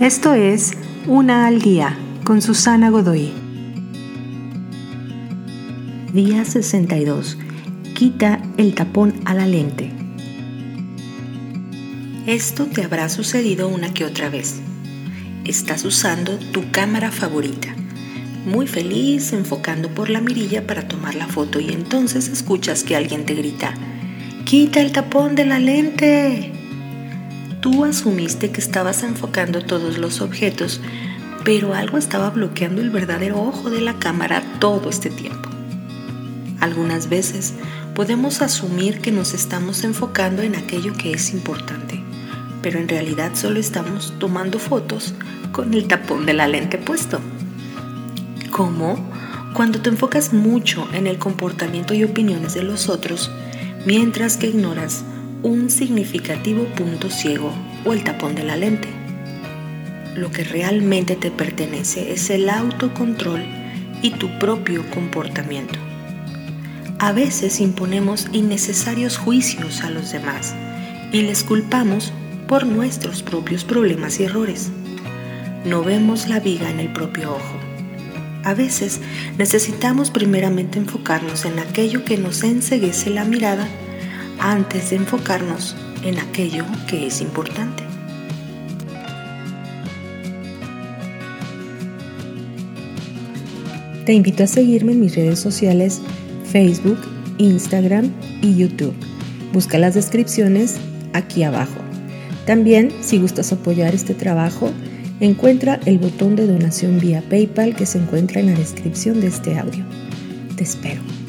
Esto es Una al Día con Susana Godoy. Día 62. Quita el tapón a la lente. Esto te habrá sucedido una que otra vez. Estás usando tu cámara favorita, muy feliz enfocando por la mirilla para tomar la foto y entonces escuchas que alguien te grita, quita el tapón de la lente. Tú asumiste que estabas enfocando todos los objetos, pero algo estaba bloqueando el verdadero ojo de la cámara todo este tiempo. Algunas veces podemos asumir que nos estamos enfocando en aquello que es importante, pero en realidad solo estamos tomando fotos con el tapón de la lente puesto. ¿Cómo? Cuando te enfocas mucho en el comportamiento y opiniones de los otros, mientras que ignoras un significativo punto ciego o el tapón de la lente. Lo que realmente te pertenece es el autocontrol y tu propio comportamiento. A veces imponemos innecesarios juicios a los demás y les culpamos por nuestros propios problemas y errores. No vemos la viga en el propio ojo. A veces necesitamos primeramente enfocarnos en aquello que nos enseguece la mirada antes de enfocarnos en aquello que es importante. Te invito a seguirme en mis redes sociales Facebook, Instagram y YouTube. Busca las descripciones aquí abajo. También, si gustas apoyar este trabajo, encuentra el botón de donación vía PayPal que se encuentra en la descripción de este audio. Te espero.